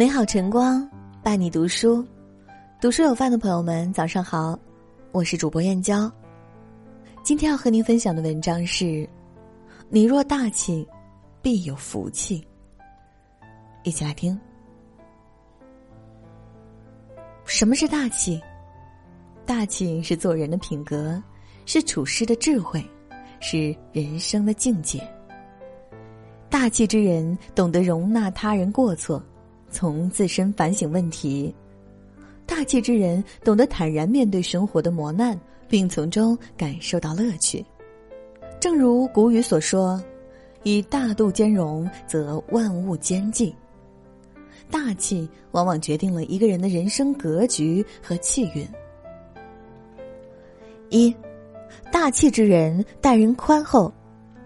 美好晨光伴你读书，读书有饭的朋友们，早上好，我是主播燕娇。今天要和您分享的文章是：你若大气，必有福气。一起来听。什么是大气？大气是做人的品格，是处事的智慧，是人生的境界。大气之人懂得容纳他人过错，从自身反省问题；大气之人懂得坦然面对生活的磨难，并从中感受到乐趣。正如古语所说：“以大度兼容，则万物兼济。”大气往往决定了一个人的人生格局和气运。一，大气之人待人宽厚，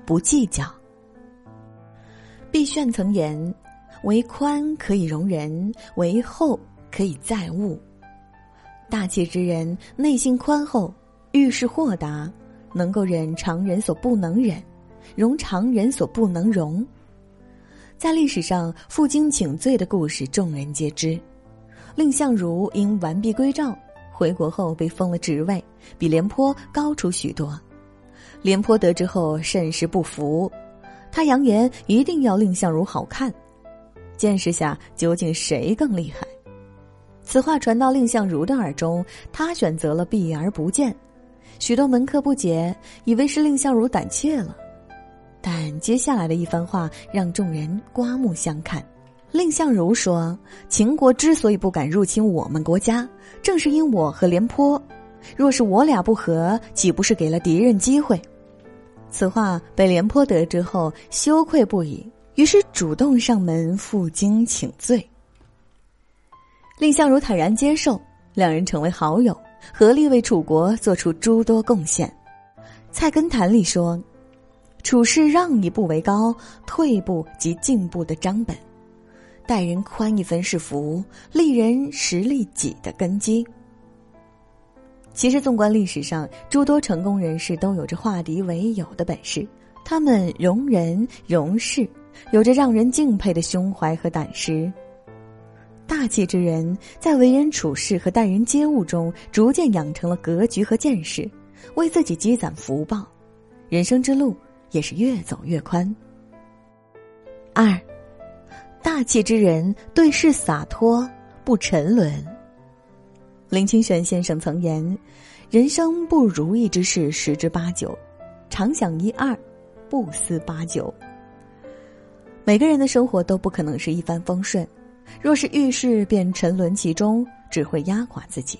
不计较。毕炫曾言：“为宽可以容人，为厚可以载物。”大气之人内心宽厚，遇事豁达，能够忍常人所不能忍，容常人所不能容。在历史上，负荆请罪的故事众人皆知。蔺相如因完璧归赵，回国后被封了职位，比廉颇高出许多。廉颇得知后甚是不服。他扬言一定要蔺相如好看，见识下究竟谁更厉害。此话传到蔺相如的耳中，他选择了避而不见。许多门客不解，以为是蔺相如胆怯了。但接下来的一番话让众人刮目相看。蔺相如说：“秦国之所以不敢入侵我们国家，正是因我和廉颇。若是我俩不和，岂不是给了敌人机会？”此话被廉颇得知后，羞愧不已，于是主动上门负荆请罪。蔺相如坦然接受，两人成为好友，合力为楚国做出诸多贡献。《菜根谭》里说：“处事让一步为高，退一步即进步的章本；待人宽一分是福，利人实利己的根基。”其实，纵观历史上，诸多成功人士都有着化敌为友的本事。他们容人容事，有着让人敬佩的胸怀和胆识。大气之人，在为人处事和待人接物中，逐渐养成了格局和见识，为自己积攒福报，人生之路也是越走越宽。二，大气之人对事洒脱，不沉沦。林清玄先生曾言：“人生不如意之事十之八九，常想一二，不思八九。”每个人的生活都不可能是一帆风顺，若是遇事便沉沦其中，只会压垮自己。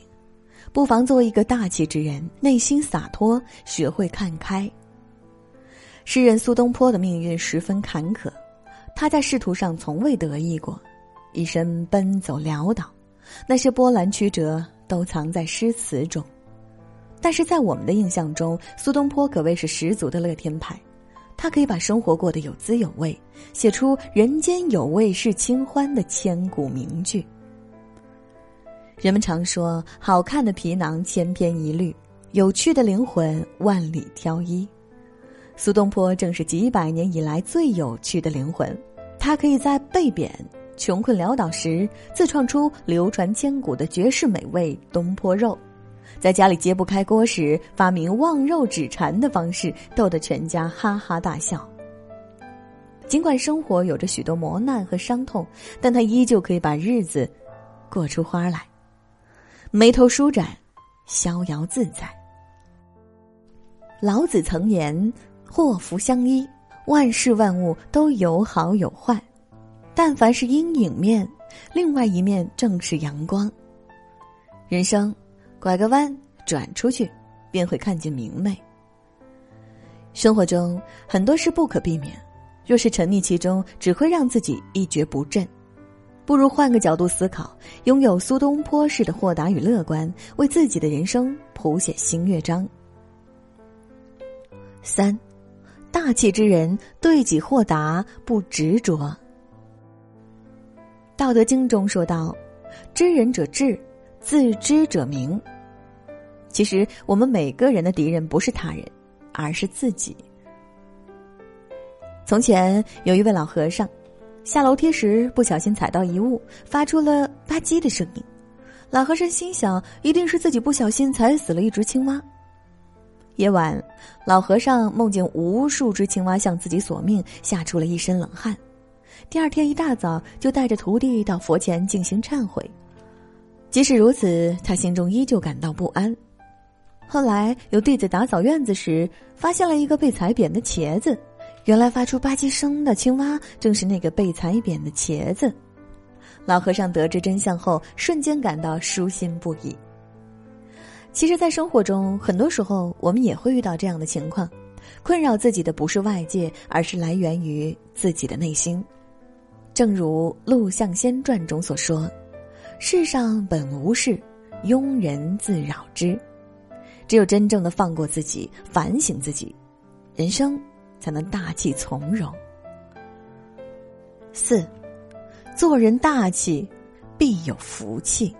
不妨做一个大气之人，内心洒脱，学会看开。诗人苏东坡的命运十分坎坷，他在仕途上从未得意过，一生奔走潦倒，那些波澜曲折。都藏在诗词中，但是在我们的印象中，苏东坡可谓是十足的乐天派。他可以把生活过得有滋有味，写出“人间有味是清欢”的千古名句。人们常说，好看的皮囊千篇一律，有趣的灵魂万里挑一。苏东坡正是几百年以来最有趣的灵魂，他可以在被贬。穷困潦倒时，自创出流传千古的绝世美味东坡肉；在家里揭不开锅时，发明望肉止馋的方式，逗得全家哈哈大笑。尽管生活有着许多磨难和伤痛，但他依旧可以把日子过出花来，眉头舒展，逍遥自在。老子曾言：“祸福相依，万事万物都有好有坏。”但凡是阴影面，另外一面正是阳光。人生，拐个弯转出去，便会看见明媚。生活中很多事不可避免，若是沉溺其中，只会让自己一蹶不振。不如换个角度思考，拥有苏东坡式的豁达与乐观，为自己的人生谱写新乐章。三，大气之人对己豁达，不执着。《道德经》中说道：“知人者智，自知者明。”其实，我们每个人的敌人不是他人，而是自己。从前有一位老和尚，下楼梯时不小心踩到一物，发出了吧唧的声音。老和尚心想，一定是自己不小心踩死了一只青蛙。夜晚，老和尚梦见无数只青蛙向自己索命，吓出了一身冷汗。第二天一大早，就带着徒弟到佛前进行忏悔。即使如此，他心中依旧感到不安。后来有弟子打扫院子时，发现了一个被踩扁的茄子。原来发出吧唧声的青蛙，正是那个被踩扁的茄子。老和尚得知真相后，瞬间感到舒心不已。其实，在生活中，很多时候我们也会遇到这样的情况：困扰自己的不是外界，而是来源于自己的内心。正如《陆象仙传》中所说：“世上本无事，庸人自扰之。”只有真正的放过自己，反省自己，人生才能大气从容。四，做人大气，必有福气。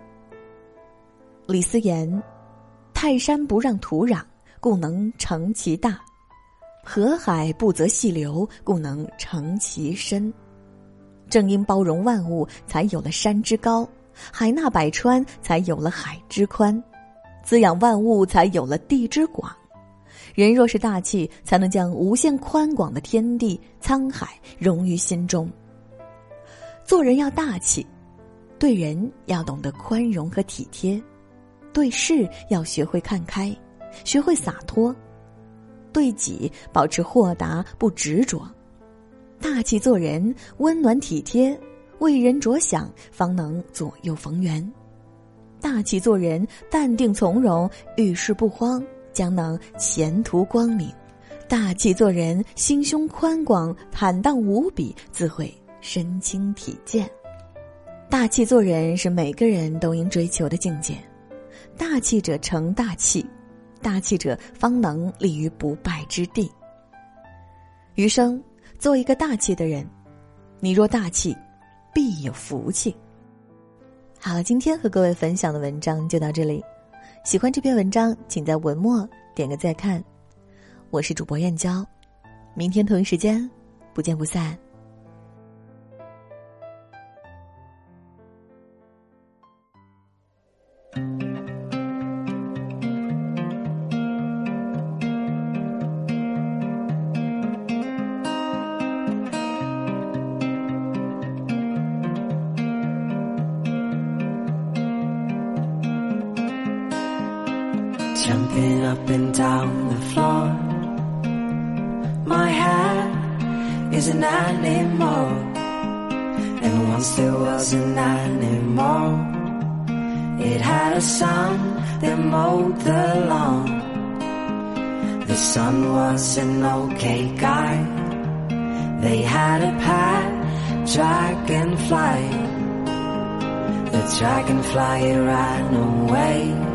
李思言。泰山不让土壤，故能成其大；河海不择细流，故能成其深。正因包容万物，才有了山之高；海纳百川，才有了海之宽；滋养万物，才有了地之广。人若是大气，才能将无限宽广的天地沧海融于心中。做人要大气，对人要懂得宽容和体贴。对事要学会看开，学会洒脱；对己保持豁达不执着，大气做人，温暖体贴，为人着想，方能左右逢源。大气做人，淡定从容，遇事不慌，将能前途光明。大气做人，心胸宽广，坦荡无比，自会身轻体健。大气做人是每个人都应追求的境界。大气者成大器，大气者方能立于不败之地。余生做一个大气的人，你若大气，必有福气。好了，今天和各位分享的文章就到这里。喜欢这篇文章，请在文末点个再看。我是主播燕娇，明天同一时间不见不散。Jumping up and down the floor. My head is an animal, and once there was an animal. It had a son that mowed the lawn. The son was an okay guy. They had a pet dragonfly. The dragonfly ran away.